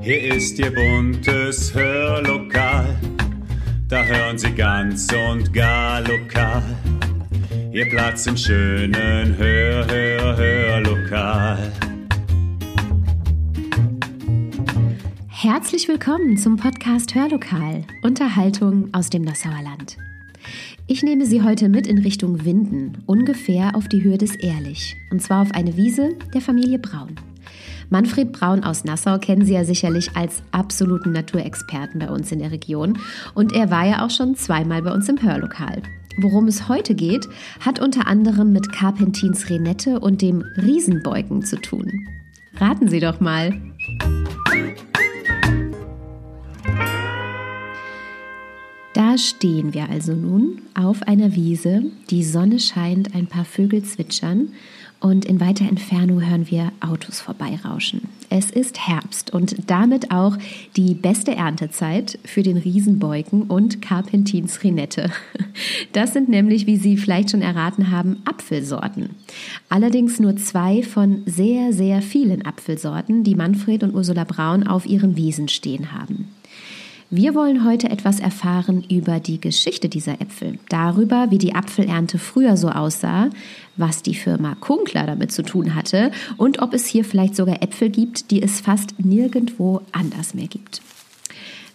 Hier ist Ihr buntes Hörlokal, da hören Sie ganz und gar lokal. Ihr Platz im schönen Hör, Hör, Hörlokal. Herzlich willkommen zum Podcast Hörlokal, Unterhaltung aus dem Nassauer Land. Ich nehme Sie heute mit in Richtung Winden, ungefähr auf die Höhe des Ehrlich, und zwar auf eine Wiese der Familie Braun. Manfred Braun aus Nassau kennen Sie ja sicherlich als absoluten Naturexperten bei uns in der Region und er war ja auch schon zweimal bei uns im Hörlokal. Worum es heute geht, hat unter anderem mit Carpentins Renette und dem Riesenbeugen zu tun. Raten Sie doch mal. Da stehen wir also nun auf einer Wiese, die Sonne scheint, ein paar Vögel zwitschern und in weiter Entfernung hören wir Autos vorbeirauschen. Es ist Herbst und damit auch die beste Erntezeit für den Riesenbeuken und Carpentins Rinette. Das sind nämlich, wie Sie vielleicht schon erraten haben, Apfelsorten. Allerdings nur zwei von sehr, sehr vielen Apfelsorten, die Manfred und Ursula Braun auf ihren Wiesen stehen haben. Wir wollen heute etwas erfahren über die Geschichte dieser Äpfel, darüber, wie die Apfelernte früher so aussah, was die Firma Kunkler damit zu tun hatte und ob es hier vielleicht sogar Äpfel gibt, die es fast nirgendwo anders mehr gibt.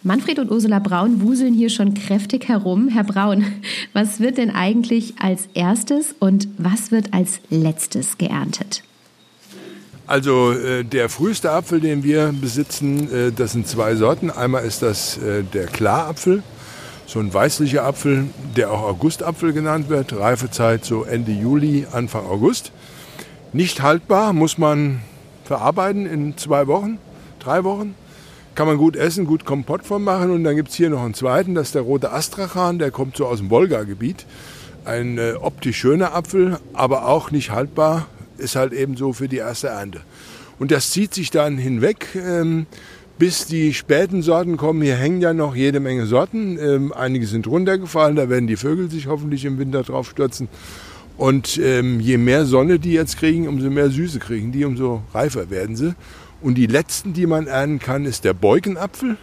Manfred und Ursula Braun wuseln hier schon kräftig herum. Herr Braun, was wird denn eigentlich als erstes und was wird als letztes geerntet? Also äh, der früheste Apfel, den wir besitzen, äh, das sind zwei Sorten. Einmal ist das äh, der Klarapfel, so ein weißlicher Apfel, der auch Augustapfel genannt wird. Reifezeit so Ende Juli, Anfang August. Nicht haltbar, muss man verarbeiten in zwei Wochen, drei Wochen. Kann man gut essen, gut Kompott von machen. Und dann gibt es hier noch einen zweiten, das ist der rote Astrachan, der kommt so aus dem Wolga-Gebiet. Ein äh, optisch schöner Apfel, aber auch nicht haltbar, ist halt eben so für die erste Ernte. Und das zieht sich dann hinweg, ähm, bis die späten Sorten kommen. Hier hängen ja noch jede Menge Sorten. Ähm, einige sind runtergefallen, da werden die Vögel sich hoffentlich im Winter drauf stürzen. Und ähm, je mehr Sonne die jetzt kriegen, umso mehr Süße kriegen die, umso reifer werden sie. Und die letzten, die man ernten kann, ist der Beugenapfel.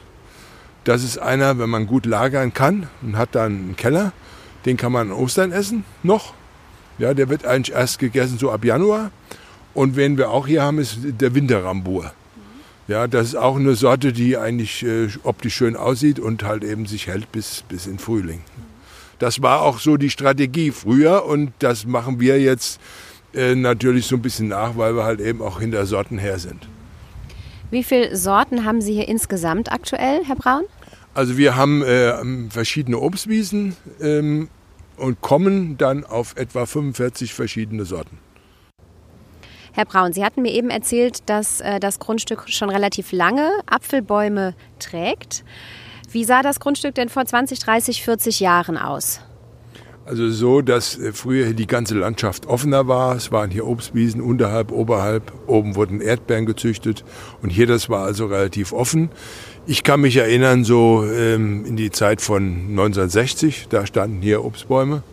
Das ist einer, wenn man gut lagern kann und hat dann einen Keller, den kann man an Ostern essen noch. Ja, der wird eigentlich erst gegessen so ab Januar. Und wen wir auch hier haben, ist der Winterrambur. Ja, das ist auch eine Sorte, die eigentlich äh, optisch schön aussieht und halt eben sich hält bis, bis in Frühling. Das war auch so die Strategie früher und das machen wir jetzt äh, natürlich so ein bisschen nach, weil wir halt eben auch hinter Sorten her sind. Wie viele Sorten haben Sie hier insgesamt aktuell, Herr Braun? Also wir haben äh, verschiedene Obstwiesen ähm, und kommen dann auf etwa 45 verschiedene Sorten. Herr Braun, Sie hatten mir eben erzählt, dass äh, das Grundstück schon relativ lange Apfelbäume trägt. Wie sah das Grundstück denn vor 20, 30, 40 Jahren aus? Also so, dass äh, früher die ganze Landschaft offener war. Es waren hier Obstwiesen unterhalb, oberhalb. Oben wurden Erdbeeren gezüchtet. Und hier, das war also relativ offen. Ich kann mich erinnern, so ähm, in die Zeit von 1960, da standen hier Obstbäume.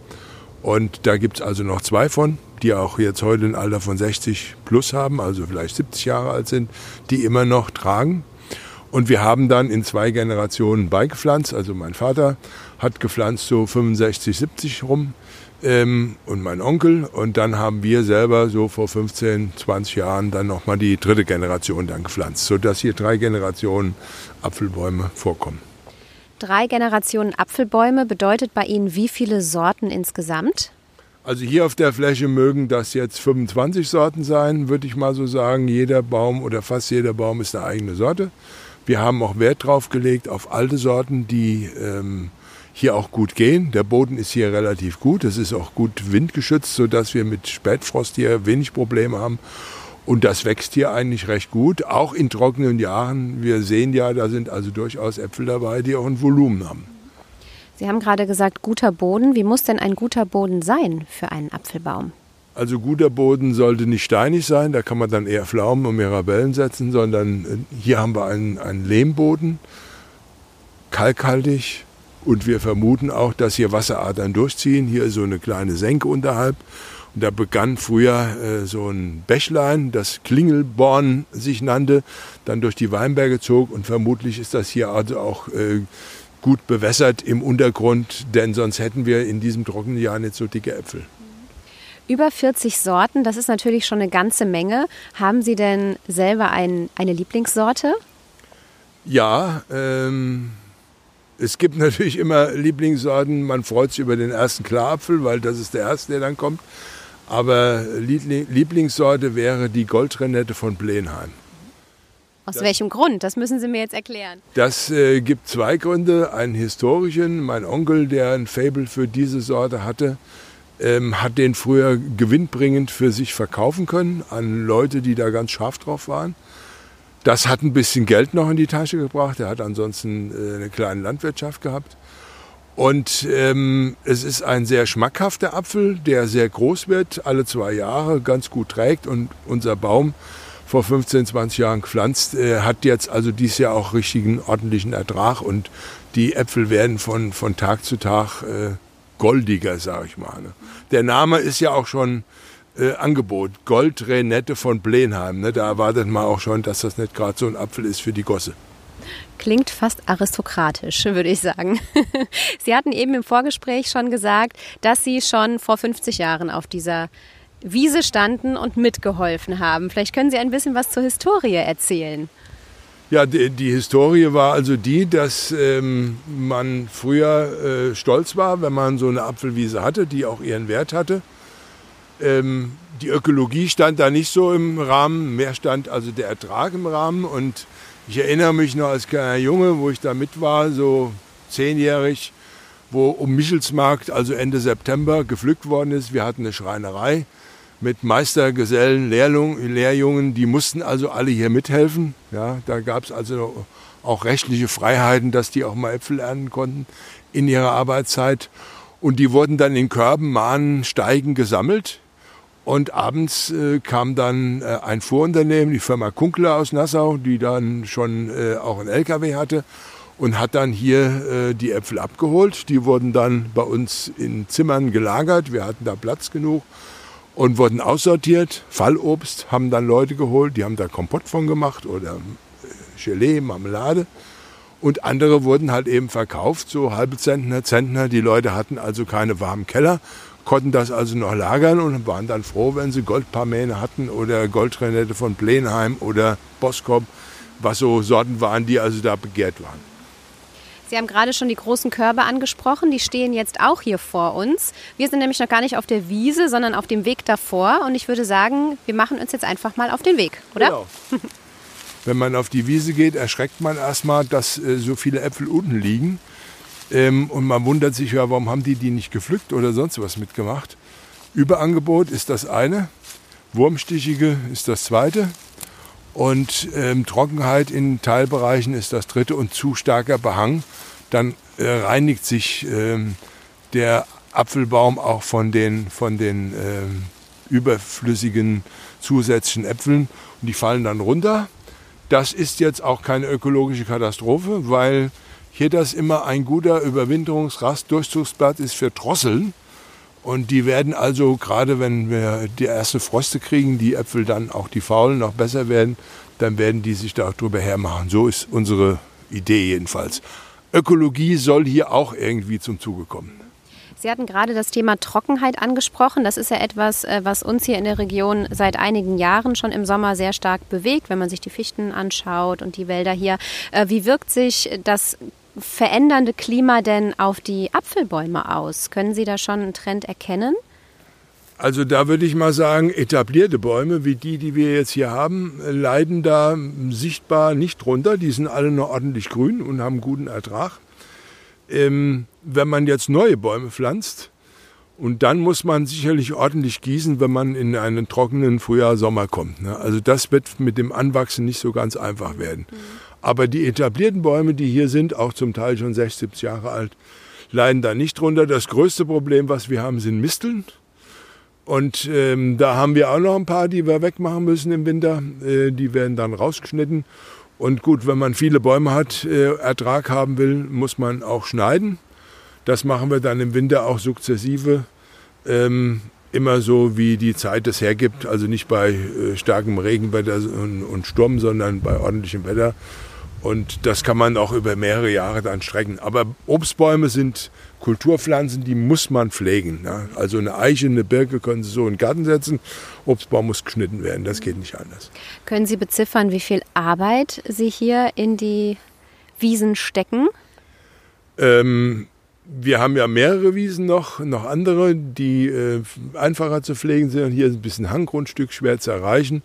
Und da gibt es also noch zwei von, die auch jetzt heute ein Alter von 60 plus haben, also vielleicht 70 Jahre alt sind, die immer noch tragen. Und wir haben dann in zwei Generationen beigepflanzt. Also mein Vater hat gepflanzt so 65, 70 rum ähm, und mein Onkel. Und dann haben wir selber so vor 15, 20 Jahren dann nochmal die dritte Generation dann gepflanzt, sodass hier drei Generationen Apfelbäume vorkommen. Drei Generationen Apfelbäume bedeutet bei Ihnen wie viele Sorten insgesamt? Also hier auf der Fläche mögen das jetzt 25 Sorten sein, würde ich mal so sagen. Jeder Baum oder fast jeder Baum ist eine eigene Sorte. Wir haben auch Wert drauf gelegt auf alte Sorten, die ähm, hier auch gut gehen. Der Boden ist hier relativ gut. Es ist auch gut windgeschützt, sodass wir mit Spätfrost hier wenig Probleme haben. Und das wächst hier eigentlich recht gut, auch in trockenen Jahren. Wir sehen ja, da sind also durchaus Äpfel dabei, die auch ein Volumen haben. Sie haben gerade gesagt, guter Boden. Wie muss denn ein guter Boden sein für einen Apfelbaum? Also guter Boden sollte nicht steinig sein, da kann man dann eher Pflaumen und Mirabellen setzen, sondern äh, hier haben wir einen, einen Lehmboden, kalkhaltig, und wir vermuten auch, dass hier Wasseradern durchziehen. Hier ist so eine kleine Senke unterhalb. da begann früher äh, so ein Bächlein, das Klingelborn sich nannte, dann durch die Weinberge zog und vermutlich ist das hier also auch äh, gut bewässert im Untergrund, denn sonst hätten wir in diesem trockenen Jahr nicht so dicke Äpfel. Über 40 Sorten, das ist natürlich schon eine ganze Menge. Haben Sie denn selber ein, eine Lieblingssorte? Ja, ähm, es gibt natürlich immer Lieblingssorten. Man freut sich über den ersten Klarapfel, weil das ist der erste, der dann kommt. Aber Lieblingssorte wäre die Goldrenette von Blenheim. Aus das, welchem Grund? Das müssen Sie mir jetzt erklären. Das äh, gibt zwei Gründe. Einen historischen. Mein Onkel, der ein Fable für diese Sorte hatte, ähm, hat den früher gewinnbringend für sich verkaufen können an Leute, die da ganz scharf drauf waren. Das hat ein bisschen Geld noch in die Tasche gebracht. Er hat ansonsten äh, eine kleine Landwirtschaft gehabt. Und ähm, es ist ein sehr schmackhafter Apfel, der sehr groß wird, alle zwei Jahre ganz gut trägt. Und unser Baum, vor 15, 20 Jahren gepflanzt, äh, hat jetzt also dieses Jahr auch richtigen ordentlichen Ertrag. Und die Äpfel werden von, von Tag zu Tag äh, goldiger, sage ich mal. Ne? Der Name ist ja auch schon äh, Angebot. Goldrenette von Blenheim. Ne? Da erwartet man auch schon, dass das nicht gerade so ein Apfel ist für die Gosse. Klingt fast aristokratisch, würde ich sagen. Sie hatten eben im Vorgespräch schon gesagt, dass Sie schon vor 50 Jahren auf dieser Wiese standen und mitgeholfen haben. Vielleicht können Sie ein bisschen was zur Historie erzählen. Ja, die, die Historie war also die, dass ähm, man früher äh, stolz war, wenn man so eine Apfelwiese hatte, die auch ihren Wert hatte. Ähm, die Ökologie stand da nicht so im Rahmen, mehr stand also der Ertrag im Rahmen und ich erinnere mich noch als kleiner Junge, wo ich da mit war, so zehnjährig, wo um Michelsmarkt, also Ende September, gepflückt worden ist. Wir hatten eine Schreinerei mit Meistergesellen, Lehrlung, Lehrjungen, die mussten also alle hier mithelfen. Ja, da gab es also auch rechtliche Freiheiten, dass die auch mal Äpfel ernten konnten in ihrer Arbeitszeit. Und die wurden dann in Körben, Mahnen, Steigen gesammelt. Und abends äh, kam dann äh, ein Vorunternehmen, die Firma Kunkler aus Nassau, die dann schon äh, auch einen LKW hatte und hat dann hier äh, die Äpfel abgeholt. Die wurden dann bei uns in Zimmern gelagert. Wir hatten da Platz genug und wurden aussortiert. Fallobst haben dann Leute geholt, die haben da Kompott von gemacht oder äh, Gelee, Marmelade. Und andere wurden halt eben verkauft, so halbe Zentner, Zentner. Die Leute hatten also keine warmen Keller konnten das also noch lagern und waren dann froh, wenn sie Goldparmäne hatten oder Goldrenette von Blenheim oder Boskop, was so Sorten waren, die also da begehrt waren. Sie haben gerade schon die großen Körbe angesprochen, die stehen jetzt auch hier vor uns. Wir sind nämlich noch gar nicht auf der Wiese, sondern auf dem Weg davor und ich würde sagen, wir machen uns jetzt einfach mal auf den Weg, oder? Genau. Wenn man auf die Wiese geht, erschreckt man erstmal, dass äh, so viele Äpfel unten liegen. Ähm, und man wundert sich ja, warum haben die die nicht gepflückt oder sonst was mitgemacht. Überangebot ist das eine, Wurmstichige ist das zweite und ähm, Trockenheit in Teilbereichen ist das dritte und zu starker Behang. Dann äh, reinigt sich ähm, der Apfelbaum auch von den, von den ähm, überflüssigen zusätzlichen Äpfeln und die fallen dann runter. Das ist jetzt auch keine ökologische Katastrophe, weil hier das immer ein guter Überwinterungsrast-Durchzugsplatz ist für Drosseln. Und die werden also, gerade wenn wir die erste Froste kriegen, die Äpfel dann auch die faulen noch besser werden, dann werden die sich da drüber hermachen. So ist unsere Idee jedenfalls. Ökologie soll hier auch irgendwie zum Zuge kommen. Sie hatten gerade das Thema Trockenheit angesprochen. Das ist ja etwas, äh, was uns hier in der Region seit einigen Jahren schon im Sommer sehr stark bewegt, wenn man sich die Fichten anschaut und die Wälder hier. Äh, wie wirkt sich das verändernde Klima denn auf die Apfelbäume aus? Können Sie da schon einen Trend erkennen? Also da würde ich mal sagen, etablierte Bäume wie die, die wir jetzt hier haben, leiden da sichtbar nicht drunter. Die sind alle noch ordentlich grün und haben guten Ertrag. Ähm, wenn man jetzt neue Bäume pflanzt, und dann muss man sicherlich ordentlich gießen, wenn man in einen trockenen Frühjahr, Sommer kommt. Ne? Also das wird mit dem Anwachsen nicht so ganz einfach werden. Mhm. Aber die etablierten Bäume, die hier sind, auch zum Teil schon 60, 70 Jahre alt, leiden da nicht drunter. Das größte Problem, was wir haben, sind Misteln. Und ähm, da haben wir auch noch ein paar, die wir wegmachen müssen im Winter. Äh, die werden dann rausgeschnitten. Und gut, wenn man viele Bäume hat, äh, Ertrag haben will, muss man auch schneiden. Das machen wir dann im Winter auch sukzessive. Ähm, immer so, wie die Zeit es hergibt. Also nicht bei äh, starkem Regenwetter und, und Sturm, sondern bei ordentlichem Wetter. Und das kann man auch über mehrere Jahre dann strecken. Aber Obstbäume sind Kulturpflanzen, die muss man pflegen. Ne? Also eine Eiche, eine Birke können Sie so in den Garten setzen. Obstbaum muss geschnitten werden, das geht nicht anders. Können Sie beziffern, wie viel Arbeit Sie hier in die Wiesen stecken? Ähm, wir haben ja mehrere Wiesen noch, noch andere, die äh, einfacher zu pflegen sind. Hier ist ein bisschen Hanggrundstück, schwer zu erreichen.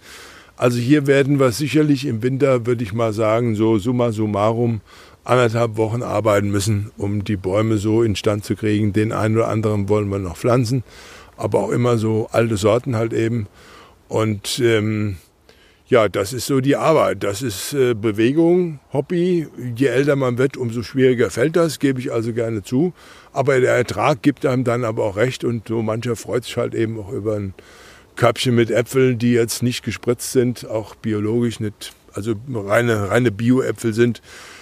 Also hier werden wir sicherlich im Winter, würde ich mal sagen, so summa summarum anderthalb Wochen arbeiten müssen, um die Bäume so instand zu kriegen. Den einen oder anderen wollen wir noch pflanzen, aber auch immer so alte Sorten halt eben. Und ähm, ja, das ist so die Arbeit. Das ist äh, Bewegung, Hobby. Je älter man wird, umso schwieriger fällt das, gebe ich also gerne zu. Aber der Ertrag gibt einem dann aber auch recht und so mancher freut sich halt eben auch über ein Körbchen mit Äpfeln, die jetzt nicht gespritzt sind, auch biologisch nicht, also reine, reine Bio-Äpfel sind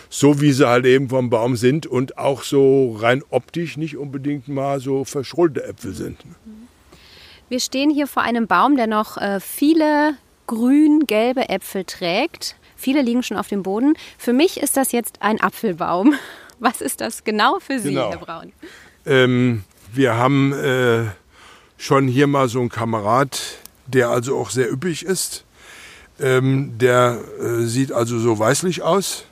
so wie sie halt eben vom Baum sind und auch so rein optisch nicht unbedingt mal so verschrollte Äpfel sind. Wir stehen hier vor einem Baum, der noch äh, viele grün-gelbe Äpfel trägt. Viele liegen schon auf dem Boden. Für mich ist das jetzt ein Apfelbaum. Was ist das genau für Sie, genau. Herr Braun? Ähm, wir haben äh, schon hier mal so einen Kamerad, der also auch sehr üppig ist. Ähm, der äh, sieht also so weißlich aus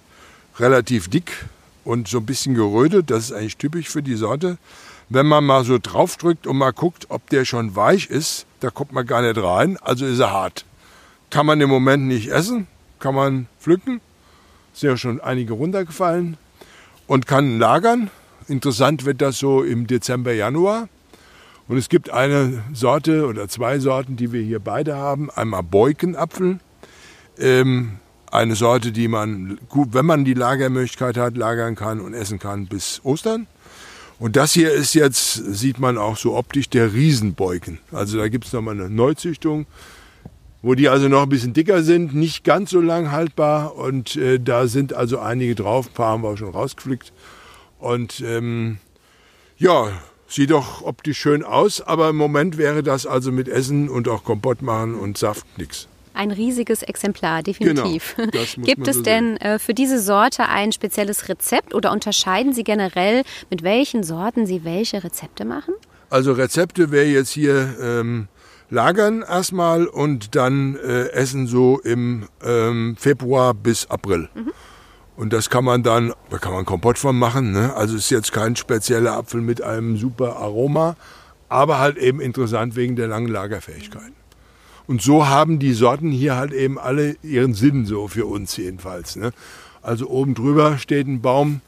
relativ dick und so ein bisschen gerötet. Das ist eigentlich typisch für die Sorte. Wenn man mal so draufdrückt und mal guckt, ob der schon weich ist, da kommt man gar nicht rein. Also ist er hart. Kann man im Moment nicht essen, kann man pflücken. Sind ja schon einige runtergefallen. Und kann lagern. Interessant wird das so im Dezember, Januar. Und es gibt eine Sorte oder zwei Sorten, die wir hier beide haben. Einmal Beukenapfel. Ähm, eine Sorte, die man gut, wenn man die Lagermöglichkeit hat, lagern kann und essen kann bis Ostern. Und das hier ist jetzt, sieht man auch so optisch, der Riesenbeuken. Also da gibt es nochmal eine Neuzüchtung, wo die also noch ein bisschen dicker sind, nicht ganz so lang haltbar. Und äh, da sind also einige drauf, ein paar haben wir auch schon rausgepflückt. Und ähm, ja, sieht doch optisch schön aus, aber im Moment wäre das also mit Essen und auch Kompott machen und Saft nichts ein riesiges Exemplar, definitiv. Genau, Gibt es so denn äh, für diese Sorte ein spezielles Rezept oder unterscheiden Sie generell, mit welchen Sorten Sie welche Rezepte machen? Also Rezepte wäre jetzt hier ähm, lagern erstmal und dann äh, essen so im ähm, Februar bis April. Mhm. Und das kann man dann, da kann man Kompott von machen. Ne? Also ist jetzt kein spezieller Apfel mit einem super Aroma, aber halt eben interessant wegen der langen Lagerfähigkeit. Und so haben die Sorten hier halt eben alle ihren Sinn, so für uns jedenfalls. Ne? Also oben drüber steht ein Baum,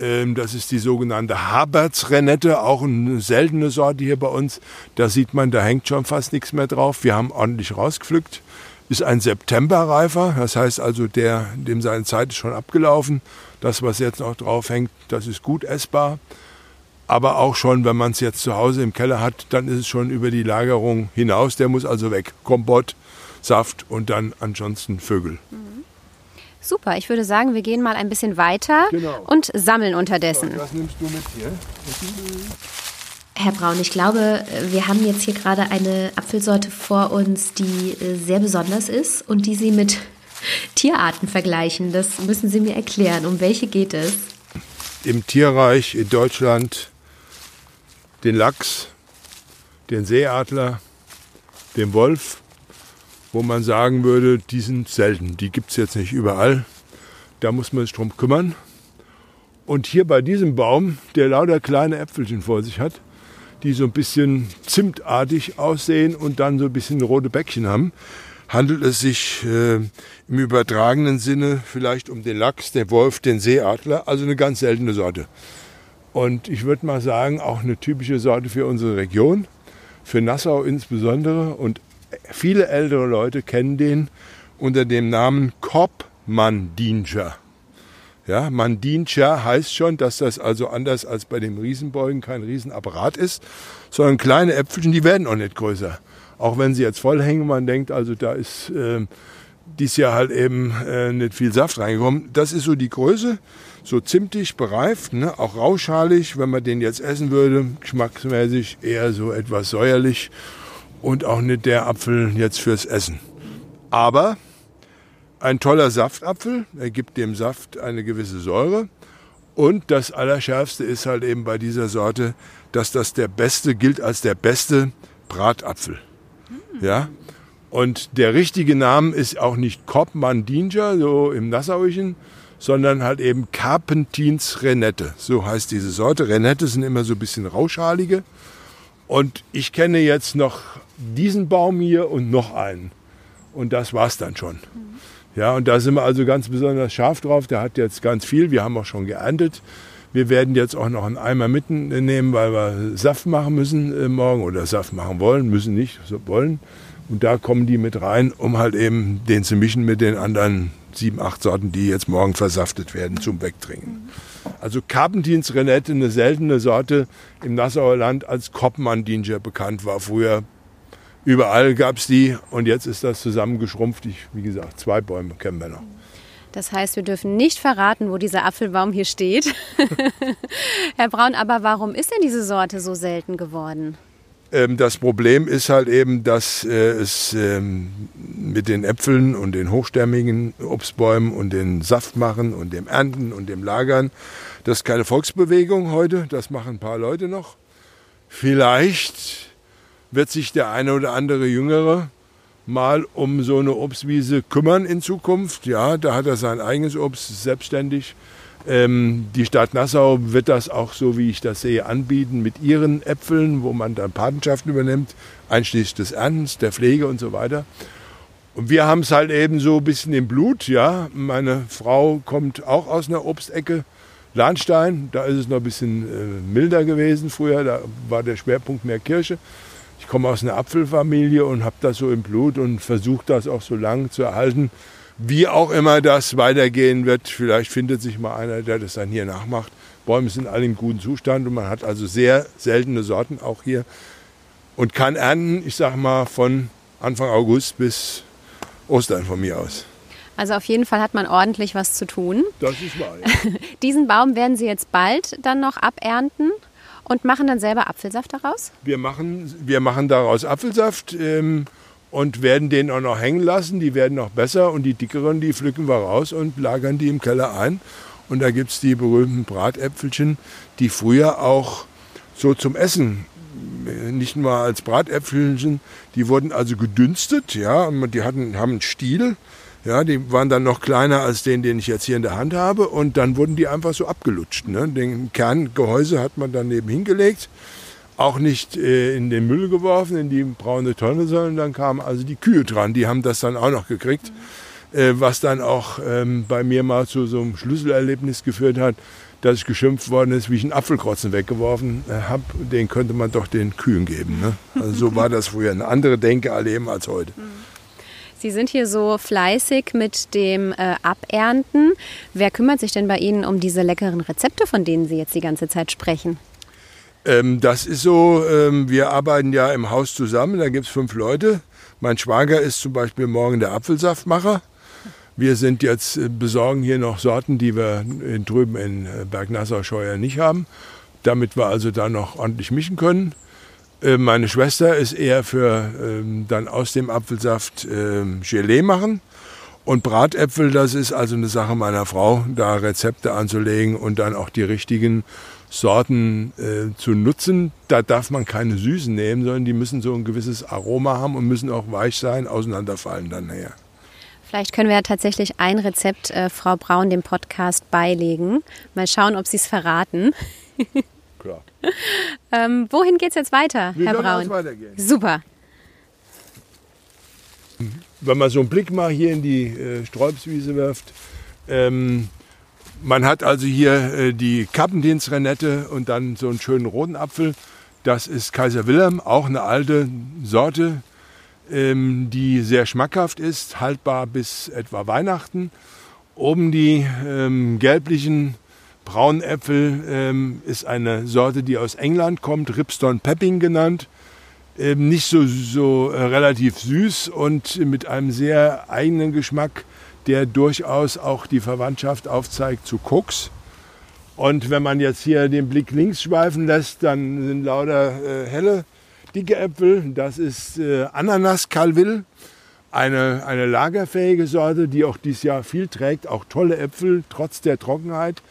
ähm, das ist die sogenannte Habertsrenette, auch eine seltene Sorte hier bei uns. Da sieht man, da hängt schon fast nichts mehr drauf. Wir haben ordentlich rausgepflückt. Ist ein Septemberreifer, das heißt also, der, dem seine Zeit ist schon abgelaufen. Das, was jetzt noch drauf hängt, das ist gut essbar. Aber auch schon, wenn man es jetzt zu Hause im Keller hat, dann ist es schon über die Lagerung hinaus. Der muss also weg. Kompott, Saft und dann ansonsten Vögel. Mhm. Super, ich würde sagen, wir gehen mal ein bisschen weiter genau. und sammeln unterdessen. So, was nimmst du mit hier? Herr Braun, ich glaube, wir haben jetzt hier gerade eine Apfelsorte vor uns, die äh, sehr besonders ist und die Sie mit Tierarten vergleichen. Das müssen Sie mir erklären. Um welche geht es? Im Tierreich in Deutschland den Lachs, den Seeadler, den Wolf, wo man sagen würde, die sind selten. Die gibt es jetzt nicht überall. Da muss man sich drum kümmern. Und hier bei diesem Baum, der lauter kleine Äpfelchen vor sich hat, die so ein bisschen zimtartig aussehen und dann so ein bisschen rote Bäckchen haben, handelt es sich äh, im übertragenen Sinne vielleicht um den Lachs, den Wolf, den Seeadler, also eine ganz seltene Sorte. Und ich würde mal sagen, auch eine typische Sorte für unsere Region, für Nassau insbesondere. Und viele ältere Leute kennen den unter dem Namen Korbmandinscher. Ja, Mandinscher heißt schon, dass das also anders als bei dem Riesenbeugen kein Riesenapparat ist, sondern kleine Äpfelchen, die werden auch nicht größer. Auch wenn sie jetzt voll hängen, man denkt, also da ist äh, dies Jahr halt eben äh, nicht viel Saft reingekommen. Das ist so die Größe so zimtig bereift, ne? auch rauschalig, wenn man den jetzt essen würde, geschmacksmäßig eher so etwas säuerlich. und auch nicht der Apfel jetzt fürs Essen. Aber ein toller Saftapfel, er gibt dem Saft eine gewisse Säure. Und das Allerschärfste ist halt eben bei dieser Sorte, dass das der beste gilt als der beste Bratapfel. Ja? Und der richtige Name ist auch nicht Koppmann-Dinger, so im Nassauischen, sondern halt eben Carpentins Renette. So heißt diese Sorte. Renette sind immer so ein bisschen rauschalige. Und ich kenne jetzt noch diesen Baum hier und noch einen. Und das war's dann schon. Ja, und da sind wir also ganz besonders scharf drauf. Der hat jetzt ganz viel. Wir haben auch schon geerntet. Wir werden jetzt auch noch einen Eimer mitnehmen, weil wir Saft machen müssen äh, morgen oder Saft machen wollen, müssen nicht, so wollen. Und da kommen die mit rein, um halt eben den zu mischen mit den anderen sieben, acht Sorten, die jetzt morgen versaftet werden zum Wegtrinken. Also Carpentins Renette, eine seltene Sorte im Nassauer Land als Koppmann-Dinger bekannt war. Früher überall gab es die und jetzt ist das zusammengeschrumpft. Ich, wie gesagt, zwei Bäume kennen wir noch. Das heißt, wir dürfen nicht verraten, wo dieser Apfelbaum hier steht. Herr Braun, aber warum ist denn diese Sorte so selten geworden? Ähm, das Problem ist halt eben, dass äh, es ähm, mit den Äpfeln und den hochstämmigen Obstbäumen und den Saftmachen und dem Ernten und dem Lagern, das ist keine Volksbewegung heute, das machen ein paar Leute noch. Vielleicht wird sich der eine oder andere Jüngere mal um so eine Obstwiese kümmern in Zukunft. Ja, da hat er sein eigenes Obst selbstständig. Ähm, die Stadt Nassau wird das auch, so wie ich das sehe, anbieten mit ihren Äpfeln, wo man dann Patenschaften übernimmt, einschließlich des Erntens, der Pflege und so weiter. Und wir haben es halt eben so ein bisschen im Blut, ja. Meine Frau kommt auch aus einer Obstecke, Lahnstein, da ist es noch ein bisschen äh, milder gewesen früher, da war der Schwerpunkt mehr Kirche. Ich komme aus einer Apfelfamilie und habe das so im Blut und versuche das auch so lange zu erhalten. Wie auch immer das weitergehen wird, vielleicht findet sich mal einer, der das dann hier nachmacht. Bäume sind alle im guten Zustand und man hat also sehr seltene Sorten auch hier und kann ernten, ich sag mal, von Anfang August bis Ostern von mir aus. Also auf jeden Fall hat man ordentlich was zu tun. Das ist wahr. Ja. Diesen Baum werden Sie jetzt bald dann noch abernten und machen dann selber Apfelsaft daraus? Wir machen, wir machen daraus Apfelsaft ähm, und werden den auch noch hängen lassen. Die werden noch besser und die dickeren, die pflücken wir raus und lagern die im Keller ein. Und da gibt es die berühmten Bratäpfelchen, die früher auch so zum Essen, äh, nicht nur als Bratäpfelchen, die wurden also gedünstet, ja, und die hatten, haben einen Stiel ja, die waren dann noch kleiner als den, den ich jetzt hier in der Hand habe. Und dann wurden die einfach so abgelutscht. Ne? Den Kerngehäuse hat man dann neben hingelegt. Auch nicht äh, in den Müll geworfen, in die braune Tonne, sondern dann kamen also die Kühe dran. Die haben das dann auch noch gekriegt. Äh, was dann auch ähm, bei mir mal zu so einem Schlüsselerlebnis geführt hat, dass ich geschimpft worden ist, wie ich einen Apfelkrotzen weggeworfen äh, habe. Den könnte man doch den Kühen geben. Ne? Also so war das früher. Eine andere Denke erleben als heute. Sie sind hier so fleißig mit dem äh, Abernten. Wer kümmert sich denn bei Ihnen um diese leckeren Rezepte, von denen Sie jetzt die ganze Zeit sprechen? Ähm, das ist so, ähm, wir arbeiten ja im Haus zusammen, da gibt es fünf Leute. Mein Schwager ist zum Beispiel morgen der Apfelsaftmacher. Wir sind jetzt äh, besorgen hier noch Sorten, die wir drüben in äh, Bergnassau-Scheuer nicht haben, damit wir also da noch ordentlich mischen können. Äh, meine Schwester ist eher für ähm, dann aus dem Apfelsaft ähm, Gelee machen. Und Bratäpfel, das ist also eine Sache meiner Frau, da Rezepte anzulegen und dann auch die richtigen Sorten äh, zu nutzen. Da darf man keine Süßen nehmen, sondern die müssen so ein gewisses Aroma haben und müssen auch weich sein, auseinanderfallen dann nachher. Vielleicht können wir ja tatsächlich ein Rezept äh, Frau Braun dem Podcast beilegen. Mal schauen, ob Sie es verraten. Klar. ähm, wohin geht es jetzt weiter, Wie Herr Braun? weitergehen? Super. Wenn man so einen Blick mal hier in die äh, Sträubswiese wirft, ähm, man hat also hier äh, die Kappendienstrenette und dann so einen schönen roten Apfel. Das ist Kaiser Wilhelm, auch eine alte Sorte, ähm, die sehr schmackhaft ist, haltbar bis etwa Weihnachten. Oben die ähm, gelblichen Braunäpfel ähm, ist eine Sorte, die aus England kommt, Ripston Pepping genannt. Ähm, nicht so, so äh, relativ süß und mit einem sehr eigenen Geschmack, der durchaus auch die Verwandtschaft aufzeigt zu Koks. Und wenn man jetzt hier den Blick links schweifen lässt, dann sind lauter äh, helle dicke Äpfel, das ist äh, Ananas Calville, eine, eine lagerfähige Sorte, die auch dieses Jahr viel trägt, auch tolle Äpfel, trotz der Trockenheit.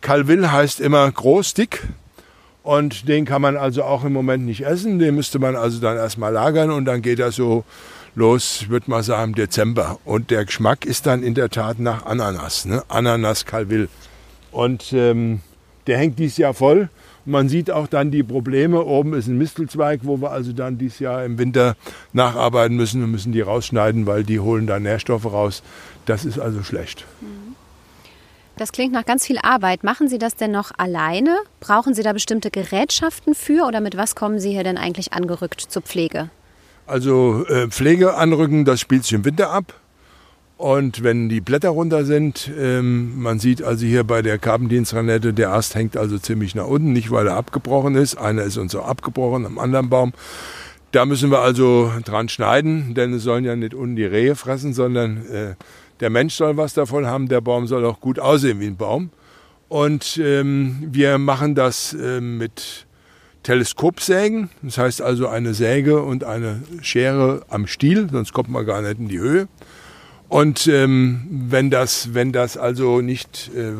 Calville heißt immer groß, dick. Und den kann man also auch im Moment nicht essen. Den müsste man also dann erstmal lagern und dann geht er so los, ich würde mal sagen, Dezember. Und der Geschmack ist dann in der Tat nach Ananas, ne? Ananas Calville. Und ähm, der hängt dieses Jahr voll. Man sieht auch dann die Probleme. Oben ist ein Mistelzweig, wo wir also dann dieses Jahr im Winter nacharbeiten müssen. Wir müssen die rausschneiden, weil die holen da Nährstoffe raus. Das ist also schlecht. Das klingt nach ganz viel Arbeit. Machen Sie das denn noch alleine? Brauchen Sie da bestimmte Gerätschaften für oder mit was kommen Sie hier denn eigentlich angerückt zur Pflege? Also äh, Pflege anrücken, das spielt sich im Winter ab. Und wenn die Blätter runter sind, ähm, man sieht also hier bei der Karpendienstranette, der Ast hängt also ziemlich nach unten, nicht weil er abgebrochen ist. Einer ist uns auch abgebrochen am anderen Baum. Da müssen wir also dran schneiden, denn es sollen ja nicht unten die Rehe fressen, sondern äh, der Mensch soll was davon haben. Der Baum soll auch gut aussehen wie ein Baum. Und ähm, wir machen das äh, mit Teleskopsägen. Das heißt also eine Säge und eine Schere am Stiel, sonst kommt man gar nicht in die Höhe. Und ähm, wenn, das, wenn das also nicht äh,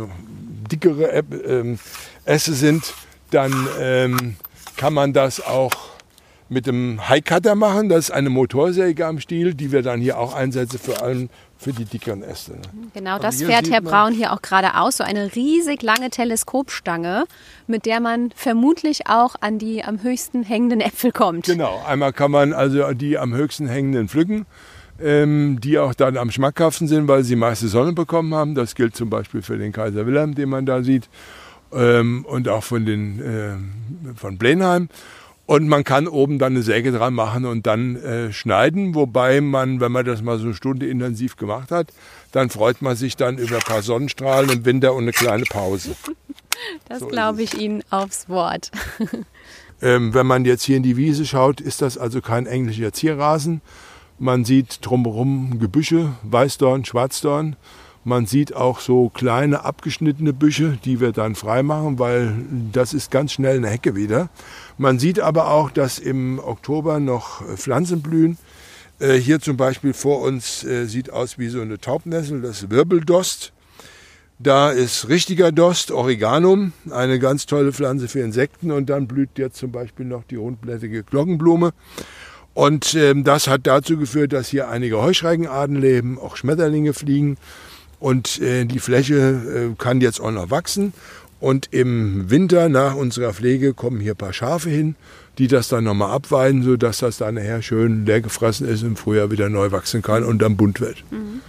dickere äh, sind, dann ähm, kann man das auch mit dem High Cutter machen. Das ist eine Motorsäge am Stiel, die wir dann hier auch einsetzen, vor allem für die dickeren Äste. Ne? Genau, das fährt Herr Braun hier auch gerade aus. So eine riesig lange Teleskopstange, mit der man vermutlich auch an die am höchsten hängenden Äpfel kommt. Genau, einmal kann man also die am höchsten hängenden pflücken ähm, die auch dann am schmackhaften sind, weil sie meiste Sonne bekommen haben. Das gilt zum Beispiel für den Kaiser Wilhelm, den man da sieht, ähm, und auch von, den, äh, von Blenheim. Und man kann oben dann eine Säge dran machen und dann äh, schneiden, wobei man, wenn man das mal so eine Stunde intensiv gemacht hat, dann freut man sich dann über ein paar Sonnenstrahlen im Winter und eine kleine Pause. Das so glaube ich Ihnen aufs Wort. ähm, wenn man jetzt hier in die Wiese schaut, ist das also kein englischer Zierrasen, man sieht drumherum Gebüsche, Weißdorn, Schwarzdorn. Man sieht auch so kleine abgeschnittene Büsche, die wir dann freimachen, weil das ist ganz schnell eine Hecke wieder. Man sieht aber auch, dass im Oktober noch Pflanzen blühen. Äh, hier zum Beispiel vor uns äh, sieht aus wie so eine Taubnessel, das Wirbeldost. Da ist richtiger Dost, Oreganum, eine ganz tolle Pflanze für Insekten. Und dann blüht jetzt zum Beispiel noch die rundblättrige Glockenblume. Und ähm, das hat dazu geführt, dass hier einige Heuschreckenarten leben, auch Schmetterlinge fliegen. Und äh, die Fläche äh, kann jetzt auch noch wachsen. Und im Winter nach unserer Pflege kommen hier ein paar Schafe hin, die das dann nochmal abweiden, sodass das dann nachher schön leer gefressen ist im Frühjahr wieder neu wachsen kann und dann bunt wird. Mhm.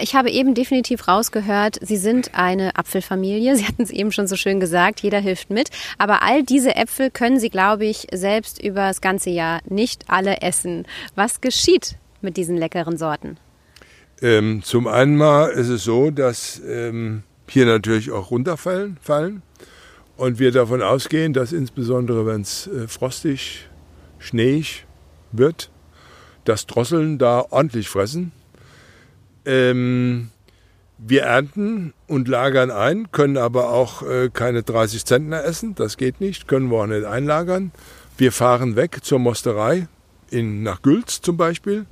Ich habe eben definitiv rausgehört, Sie sind eine Apfelfamilie. Sie hatten es eben schon so schön gesagt, jeder hilft mit. Aber all diese Äpfel können Sie, glaube ich, selbst über das ganze Jahr nicht alle essen. Was geschieht mit diesen leckeren Sorten? Ähm, zum einen mal ist es so, dass ähm, hier natürlich auch runterfallen fallen. Und wir davon ausgehen, dass insbesondere wenn es äh, frostig, schneeig wird, dass Drosseln da ordentlich fressen. Ähm, wir ernten und lagern ein, können aber auch äh, keine 30 Zentner essen, das geht nicht, können wir auch nicht einlagern. Wir fahren weg zur Mosterei, in, nach Gülz zum Beispiel,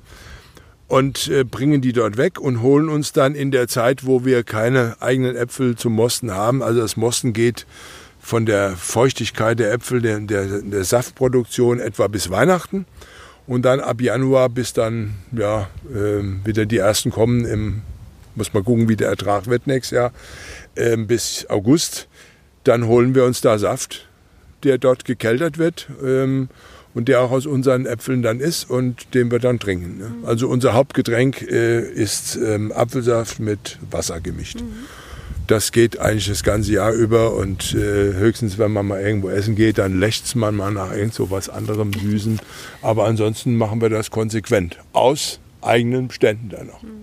und äh, bringen die dort weg und holen uns dann in der Zeit, wo wir keine eigenen Äpfel zum Mosten haben, also das Mosten geht von der Feuchtigkeit der Äpfel, der, der, der Saftproduktion etwa bis Weihnachten. Und dann ab Januar bis dann ja, äh, wieder die ersten kommen, im, muss man gucken, wie der Ertrag wird nächstes Jahr, äh, bis August. Dann holen wir uns da Saft, der dort gekeltert wird ähm, und der auch aus unseren Äpfeln dann ist und den wir dann trinken. Ne? Also unser Hauptgetränk äh, ist ähm, Apfelsaft mit Wasser gemischt. Mhm das geht eigentlich das ganze Jahr über und äh, höchstens, wenn man mal irgendwo essen geht, dann lächzt man mal nach irgend so was anderem Süßen. Aber ansonsten machen wir das konsequent aus eigenen Beständen dann noch. Mhm.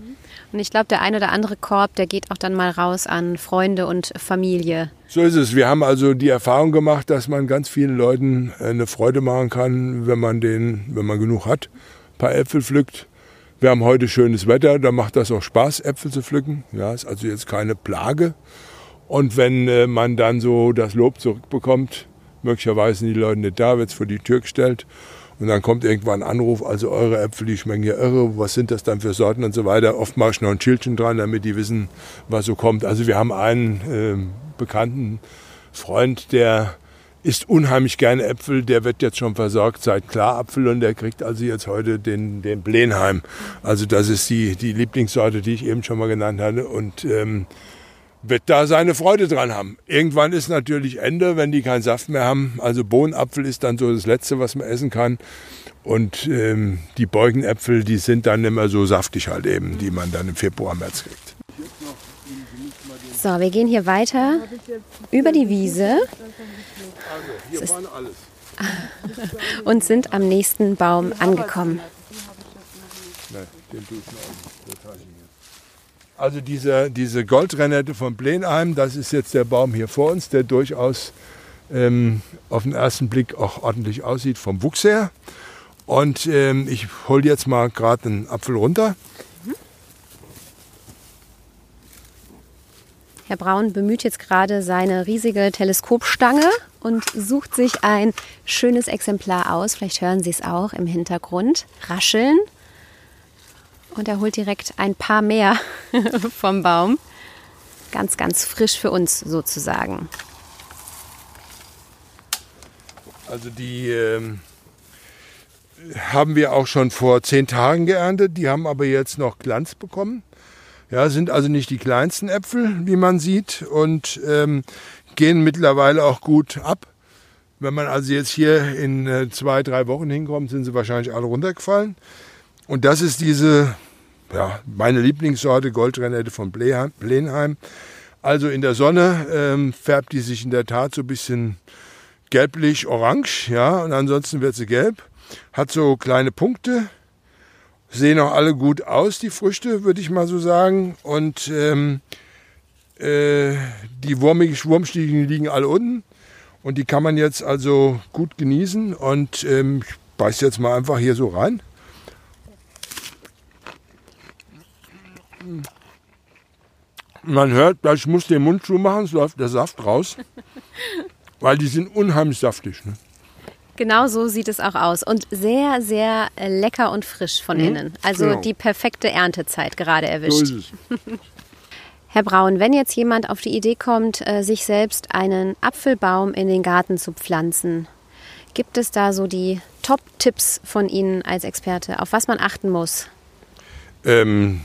Und ich glaube, der ein oder andere Korb, der geht auch dann mal raus an Freunde und Familie. So ist es. Wir haben also die Erfahrung gemacht, dass man ganz vielen Leuten äh, eine Freude machen kann, wenn man den, wenn man genug hat, ein paar Äpfel pflückt wir haben heute schönes Wetter, da macht das auch Spaß, Äpfel zu pflücken. Ja, ist also jetzt keine Plage. Und wenn äh, man dann so das Lob zurückbekommt, Möglicherweise sind die Leute nicht da, wird es vor die Tür gestellt. Und dann kommt irgendwann ein Anruf, also eure Äpfel, die schmecken ja irre, was sind das dann für Sorten und so weiter. Oft mache ich noch ein Schildchen dran, damit die wissen, was so kommt. Also wir haben einen äh, bekannten Freund, der isst unheimlich gerne Äpfel, der wird jetzt schon versorgt seit Klarapfel und der kriegt also jetzt heute den, den Blenheim. Also das ist die, die Lieblingssorte, die ich eben schon mal genannt hatte und ähm, wird da seine Freude dran haben. Irgendwann ist natürlich Ende, wenn die keinen Saft mehr haben. Also Bohnenapfel ist dann so das Letzte, was man essen kann. Und ähm, die Beugenäpfel, die sind dann immer so saftig halt eben, die man dann im Februar, März kriegt. So, wir gehen hier weiter über die Wiese. Hier waren alles. und sind am nächsten Baum angekommen. Also diese, diese Goldrenette von Blenheim, das ist jetzt der Baum hier vor uns, der durchaus ähm, auf den ersten Blick auch ordentlich aussieht vom Wuchs her. Und ähm, ich hole jetzt mal gerade einen Apfel runter. Herr Braun bemüht jetzt gerade seine riesige Teleskopstange und sucht sich ein schönes Exemplar aus. Vielleicht hören Sie es auch im Hintergrund. Rascheln. Und er holt direkt ein paar mehr vom Baum. Ganz, ganz frisch für uns sozusagen. Also die ähm, haben wir auch schon vor zehn Tagen geerntet. Die haben aber jetzt noch Glanz bekommen. Ja, sind also nicht die kleinsten Äpfel, wie man sieht, und ähm, gehen mittlerweile auch gut ab. Wenn man also jetzt hier in äh, zwei, drei Wochen hinkommt, sind sie wahrscheinlich alle runtergefallen. Und das ist diese, ja, meine Lieblingssorte Goldrenette von Blenheim. Also in der Sonne ähm, färbt die sich in der Tat so ein bisschen gelblich-orange, ja, und ansonsten wird sie gelb. Hat so kleine Punkte, Sehen auch alle gut aus, die Früchte, würde ich mal so sagen. Und ähm, äh, die wurmig, Wurmstichen liegen alle unten. Und die kann man jetzt also gut genießen. Und ähm, ich beiß jetzt mal einfach hier so rein. Man hört, ich muss den Mund zumachen, es läuft der Saft raus. Weil die sind unheimlich saftig. Ne? Genau so sieht es auch aus und sehr, sehr äh, lecker und frisch von mhm. innen. Also genau. die perfekte Erntezeit gerade erwischt. So Herr Braun, wenn jetzt jemand auf die Idee kommt, äh, sich selbst einen Apfelbaum in den Garten zu pflanzen, gibt es da so die Top-Tipps von Ihnen als Experte, auf was man achten muss? Ähm,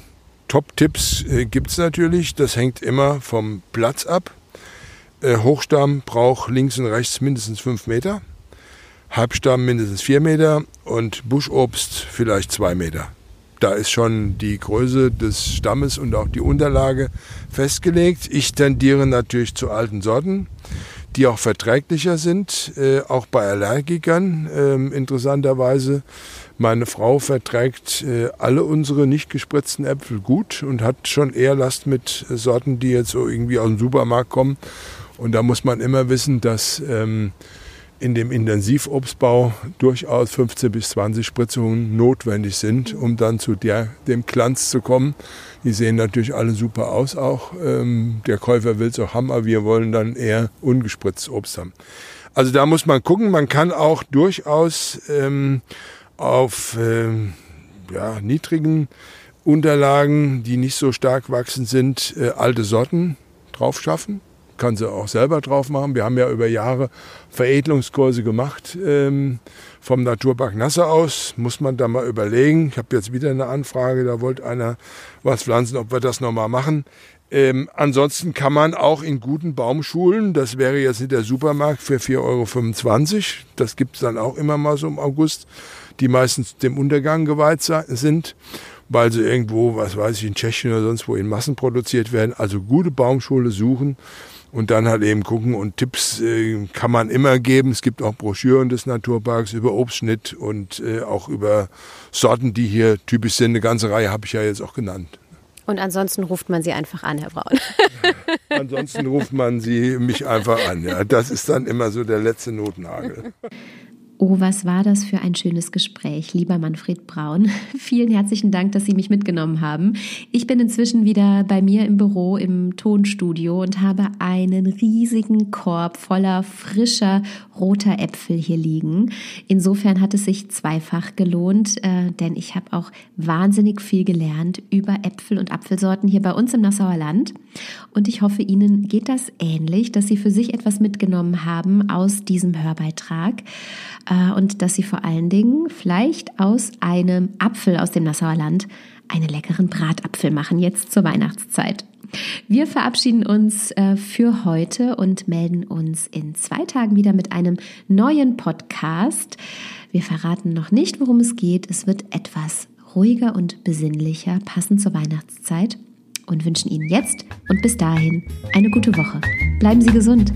Top-Tipps äh, gibt es natürlich. Das hängt immer vom Platz ab. Äh, Hochstamm braucht links und rechts mindestens fünf Meter. Halbstamm mindestens vier Meter und Buschobst vielleicht zwei Meter. Da ist schon die Größe des Stammes und auch die Unterlage festgelegt. Ich tendiere natürlich zu alten Sorten, die auch verträglicher sind, äh, auch bei Allergikern äh, interessanterweise. Meine Frau verträgt äh, alle unsere nicht gespritzten Äpfel gut und hat schon eher Last mit Sorten, die jetzt so irgendwie aus dem Supermarkt kommen. Und da muss man immer wissen, dass ähm, in dem Intensivobstbau durchaus 15 bis 20 Spritzungen notwendig sind, um dann zu der, dem Glanz zu kommen. Die sehen natürlich alle super aus auch. Ähm, der Käufer will es auch haben, aber wir wollen dann eher ungespritztes Obst haben. Also da muss man gucken. Man kann auch durchaus ähm, auf ähm, ja, niedrigen Unterlagen, die nicht so stark wachsend sind, äh, alte Sorten drauf schaffen kann sie auch selber drauf machen. Wir haben ja über Jahre Veredelungskurse gemacht ähm, vom Naturpark Nasse aus. Muss man da mal überlegen. Ich habe jetzt wieder eine Anfrage, da wollte einer was pflanzen, ob wir das nochmal machen. Ähm, ansonsten kann man auch in guten Baumschulen, das wäre jetzt nicht der Supermarkt für 4,25 Euro, das gibt es dann auch immer mal so im August, die meistens dem Untergang geweiht sind, weil sie irgendwo, was weiß ich, in Tschechien oder sonst wo in Massen produziert werden. Also gute Baumschule suchen und dann halt eben gucken und Tipps äh, kann man immer geben. Es gibt auch Broschüren des Naturparks über Obstschnitt und äh, auch über Sorten, die hier typisch sind. Eine ganze Reihe habe ich ja jetzt auch genannt. Und ansonsten ruft man Sie einfach an, Herr Braun. ansonsten ruft man Sie mich einfach an. Ja, das ist dann immer so der letzte Notnagel. Oh, was war das für ein schönes Gespräch, lieber Manfred Braun. Vielen herzlichen Dank, dass Sie mich mitgenommen haben. Ich bin inzwischen wieder bei mir im Büro im Tonstudio und habe einen riesigen Korb voller frischer roter Äpfel hier liegen. Insofern hat es sich zweifach gelohnt, äh, denn ich habe auch wahnsinnig viel gelernt über Äpfel und Apfelsorten hier bei uns im Nassauer Land. Und ich hoffe, Ihnen geht das ähnlich, dass Sie für sich etwas mitgenommen haben aus diesem Hörbeitrag. Äh, und dass Sie vor allen Dingen vielleicht aus einem Apfel aus dem Nassauer Land einen leckeren Bratapfel machen, jetzt zur Weihnachtszeit. Wir verabschieden uns äh, für heute und melden uns in zwei Tagen wieder mit einem neuen Podcast. Wir verraten noch nicht, worum es geht. Es wird etwas ruhiger und besinnlicher, passend zur Weihnachtszeit und wünschen Ihnen jetzt und bis dahin eine gute Woche. Bleiben Sie gesund.